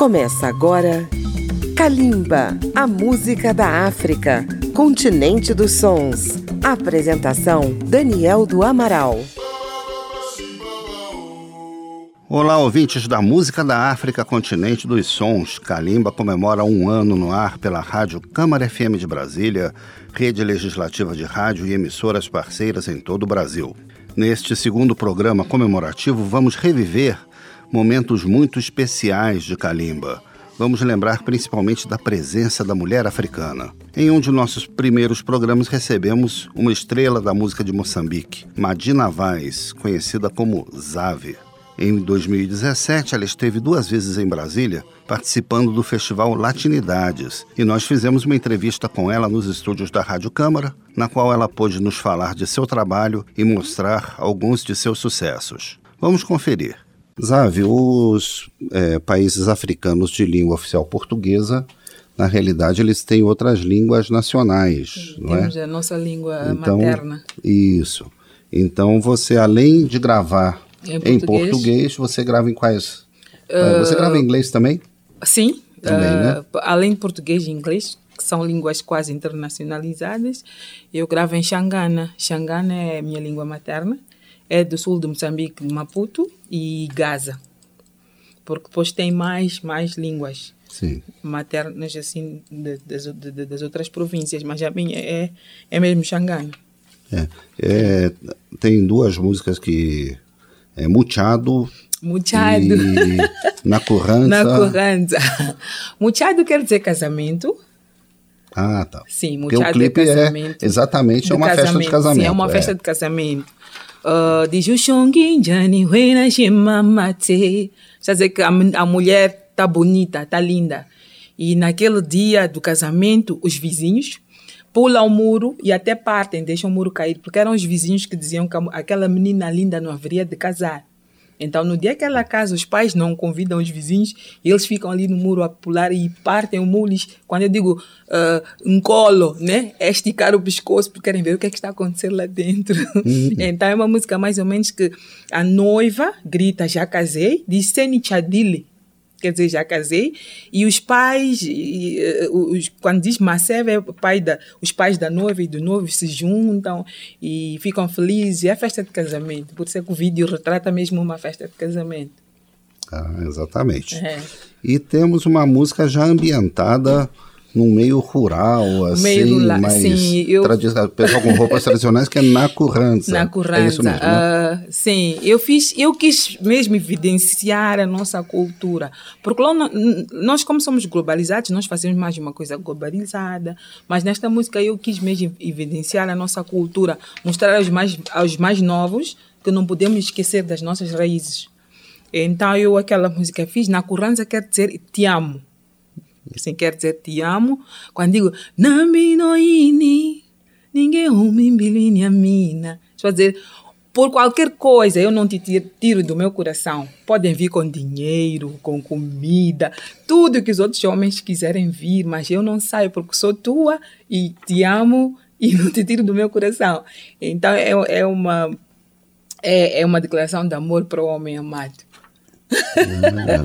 Começa agora Kalimba, a música da África, continente dos sons. Apresentação Daniel do Amaral. Olá, ouvintes da música da África, continente dos sons. Kalimba comemora um ano no ar pela Rádio Câmara FM de Brasília, rede legislativa de rádio e emissoras parceiras em todo o Brasil. Neste segundo programa comemorativo, vamos reviver momentos muito especiais de Kalimba. Vamos lembrar principalmente da presença da mulher africana. Em um de nossos primeiros programas recebemos uma estrela da música de Moçambique, Madina Vaz, conhecida como Zave. Em 2017, ela esteve duas vezes em Brasília, participando do festival Latinidades, e nós fizemos uma entrevista com ela nos estúdios da Rádio Câmara, na qual ela pôde nos falar de seu trabalho e mostrar alguns de seus sucessos. Vamos conferir. Zave, os é, países africanos de língua oficial portuguesa, na realidade, eles têm outras línguas nacionais, Sim, não Temos é? a nossa língua Então, materna. Isso. Então, você, além de gravar Em em português. português, você grava em quais? Eh, você grava em inglês também? Sim, Também, ah, né? além de português e inglês, que são línguas quase internacionalizadas, eu gravo em Xangana. Xangana é minha língua materna. É do sul de Moçambique, de Maputo e Gaza. Porque depois tem mais, mais línguas Sim. maternas assim de- das, de- das outras províncias, mas a minha é, é mesmo Xangana. É. É, tem duas músicas que é Muchado Muchado. e Na Currança. Na. Muchado quer dizer casamento. Ah, tá. Sim, Porque o muchado é é casamento. exatamente é uma festa de casamento. Sim, é uma festa de casamento. Huena Shimamate. Quer dizer que a, a mulher tá bonita, tá linda. E naquele dia do casamento, os vizinhos pulam o muro e até partem, deixam o muro cair, porque eram os vizinhos que diziam que aquela menina linda não haveria de casar. Então, no dia que ela casa, os pais não convidam os vizinhos e eles ficam ali no muro a pular e partem o muro. Eles- Quando eu digo uh, um colo, né? É esticar o pescoço porque querem ver o que é que está acontecendo lá dentro. então, é uma música mais ou menos que a noiva grita, já casei, diz Seni Chadile. Quer dizer, já casei. E os pais, e, eh, os, quando diz Maceva, é o pai da, os pais da noiva e do noivo se juntam e ficam felizes. É a festa de casamento. Por isso é que o vídeo retrata mesmo uma festa de casamento. Ah, exatamente. É. E temos uma música já ambientada num meio rural, assim, meio rural, mais sim, eu- tradicional, pessoal com roupas tradicionais, que é na currança. Na É isso currança. mesmo, né? ah, sim, eu fiz, eu quis mesmo evidenciar a nossa cultura. Porque lá nós, como somos globalizados, nós fazemos mais de uma coisa globalizada. Mas nesta música eu quis mesmo evidenciar a nossa cultura, mostrar aos mais, aos mais novos que não podemos esquecer das nossas raízes. Então eu aquela música fiz, na currança quer dizer te amo. Assim quer dizer te amo. Quando digo Nambi noini, ninguém umimbilini a mina. Isso quer dizer, por qualquer coisa eu não te tiro, tiro do meu coração. Podem vir com dinheiro, com comida, tudo que os outros homens quiserem vir, mas eu não saio porque sou tua e te amo e não te tiro do meu coração. Então é, é uma é, é uma declaração de amor para o homem amado. É.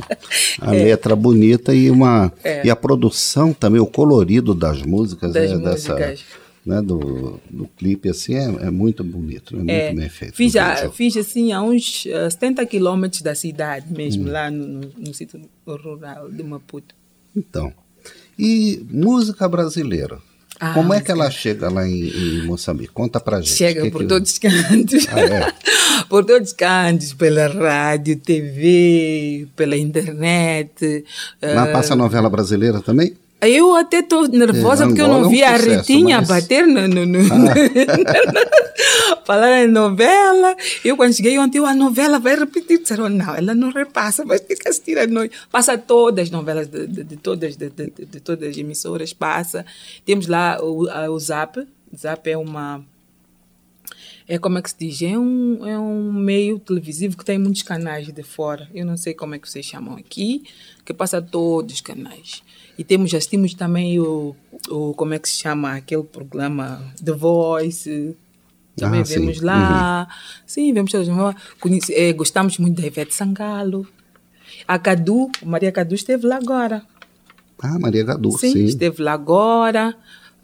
A letra bonita e uma É. e a produção também, o colorido das músicas, Das né, músicas. dessa, né, do, do clipe assim é, é muito bonito, é muito É, bem feito. Fiz, a- fiz assim a uns eh, 70 quilômetros da cidade Hum. mesmo, lá no, no, no sítio rural de Maputo. Então, e música brasileira? Ah, Como é que ela chega lá em, em Moçambique? Conta pra gente. Chega Que por que- todos os cantos. Ah, é? por todos os cantos, pela rádio, TV, pela internet. Lá eh, passa a novela brasileira também? Eu até estou nervosa É, porque eu Angola é não um vi a Ritinha mas- Ah. bater no. no, no Falar em novela. Eu, quando cheguei ontem, eu, a novela vai repetir. Disseram, não, ela não repassa, mas fica assistir à noite. Passa todas as novelas de, de, de todas, de, de, de todas as emissoras, passa. Temos lá o, a- o Zap. Zap é uma. É como é que se diz? É um, é um meio televisivo que tem muitos canais de fora. Eu não sei como é que vocês chamam aqui, que passa todos os canais. E temos, assistimos também o, o, como é que se chama, aquele programa The Voice. Também Ah, sim. vemos lá. Sim, vemos todos. Conhece, eh, gostamos muito da Ivete Sangalo. A Cadu, Maria Cadu esteve lá agora. Ah, Maria Cadu, Sim, sim. esteve lá agora.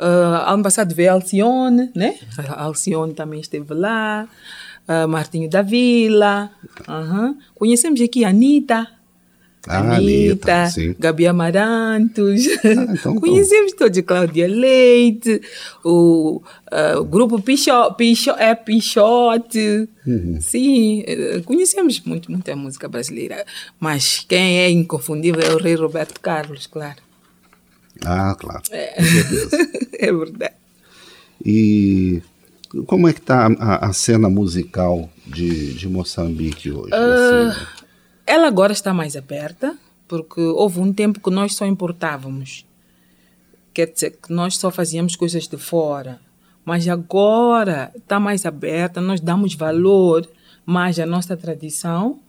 Uh, ano passado veio a Alcione, né? A Alcione também esteve lá. Uh, Martinho da Vila. Conhecemos aqui a Anitta. Ah, Anitta, Anitta. Gabi Amarantos. Ah, então, Conhecemos todos. Cláudia Leite, o, uh, o grupo Pichote, Picho, é Pichote. Uhum. Sim, eh, conhecemos muito, muita música brasileira. Mas quem é inconfundível é o rei Roberto Carlos, claro. Ah, claro. Certeza. é verdade. E como é que está a, a cena musical de, de Moçambique hoje? Assim? Ela agora está mais aberta, porque houve um tempo que nós só importávamos. Quer dizer, que nós só fazíamos coisas de fora. Mas agora está mais aberta, nós damos valor mais à nossa tradição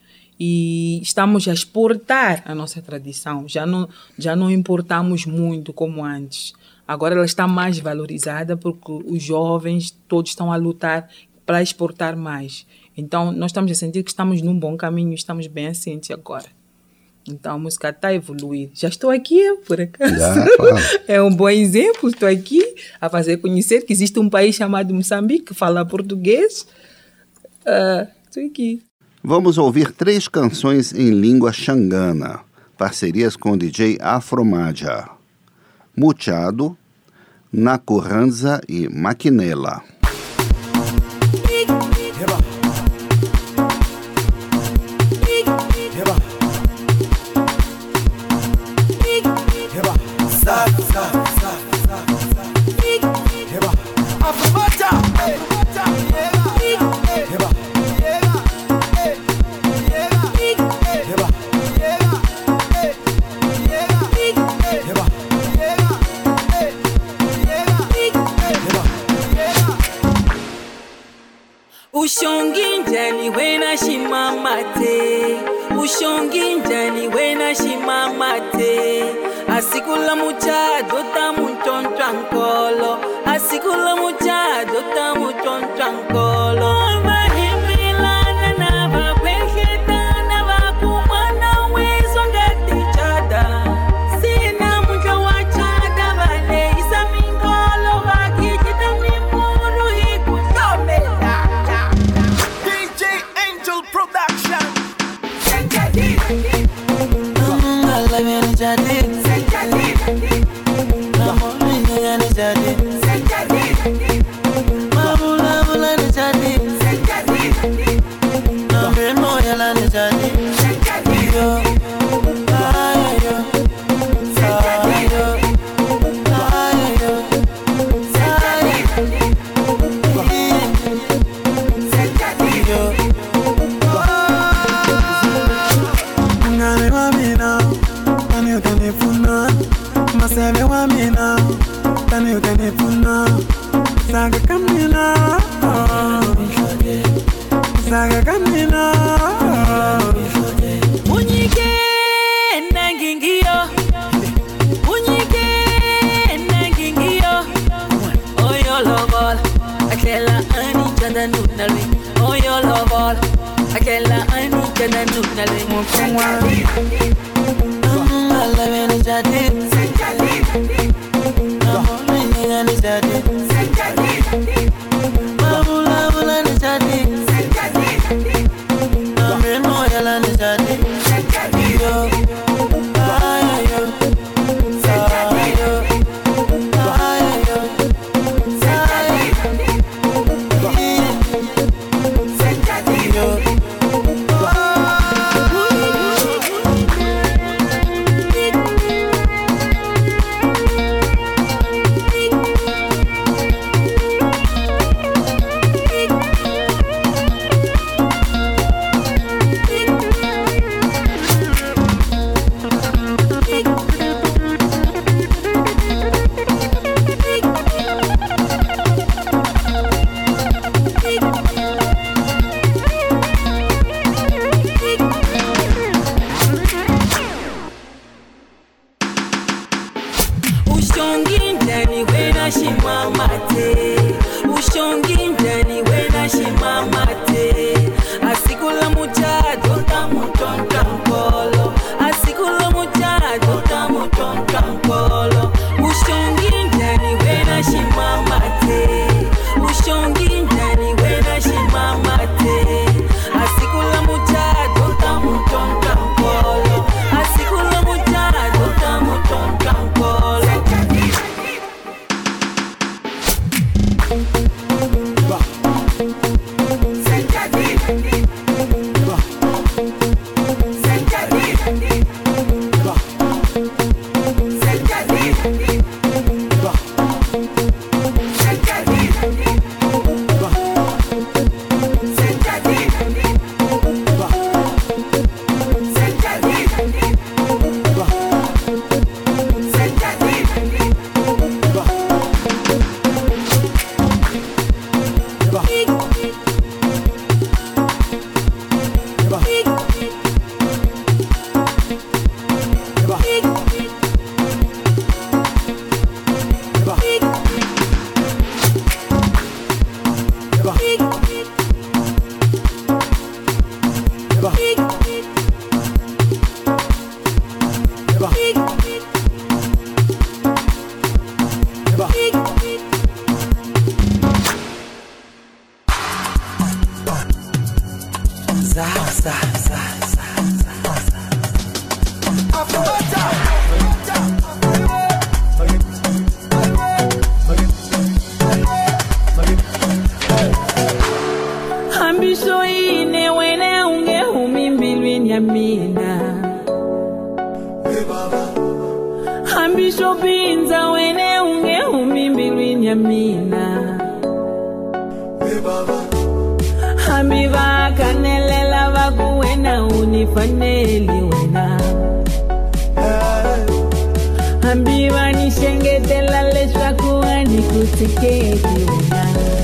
e estamos a exportar a nossa tradição. Já não, já não importamos muito como antes. Agora ela está mais valorizada porque os jovens todos estão a lutar para exportar mais. Então, nós estamos a sentir que estamos num bom caminho, estamos bem assentes agora. Então, a música está a evoluir. Já estou aqui, eu, por acaso. Já. É um bom exemplo. Estou aqui a fazer conhecer que existe um país chamado Moçambique que fala português. Ah, Estou aqui. Vamos ouvir três canções em língua xangana, parcerias com o DJ Afromadia. Muchado, Nakuranza e Maquinela. ushongi njani wena shimama te ushongi njani wena shimama te asikula muchado tamutontwa nkolo. Asikula muchado tamutontwa nkolo. Saga camina, saga camina. Munyike nangingio, munyike nangingio. Oyo lovol, akela ani chanda nunalwi. Oyo lovol, akela ani chanda nunalwi. Mukumwa. ushongi ndani wenashimama te ushongi ndani wenashimama te Nyamina. Hambisho pinza wene unge umimbiri Nyamina. Hambiva kanelela vakuwena unifaneli wena. Hambiva nishengetela leshakuwa nikutikeki wena.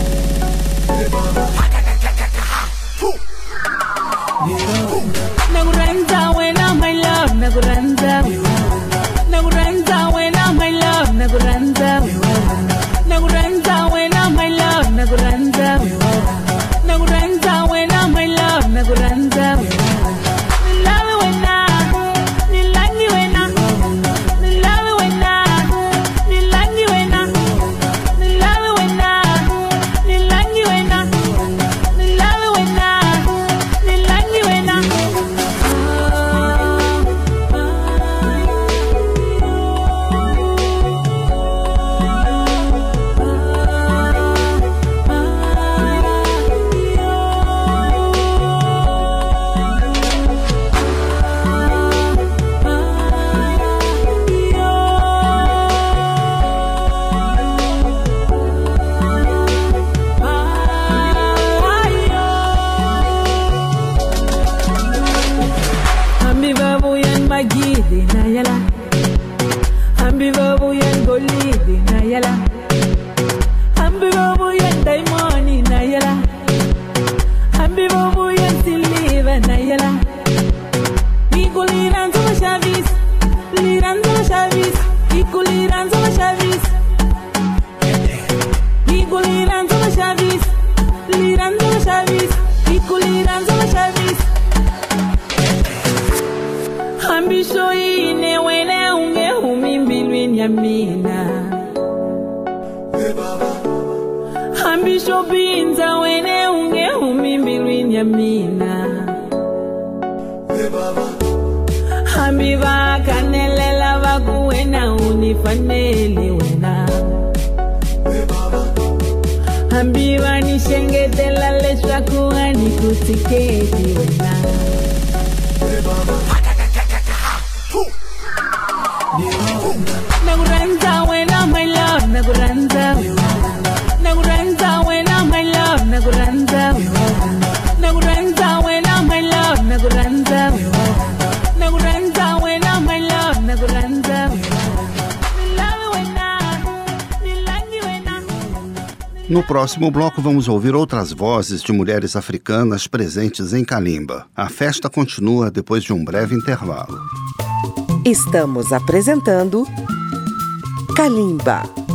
mashavisi nirhandza mashavisi hi ku li rhandza mashavisi hi ku li rhandza mashavisi li rhandza mashavisi hi ku li rhandza mashavisi hambi unge yini wena u humi mbilwini ya mina. Hambi swo bindza humi mbilwini ya Hey, Baba. Mbiva kanelela vakuwena unifanele wena Hambi vanishengetela leswaku ani kusiketi wena. No próximo bloco, vamos ouvir outras vozes de mulheres africanas presentes em Kalimba. A festa continua depois de um breve intervalo. Estamos apresentando Kalimba.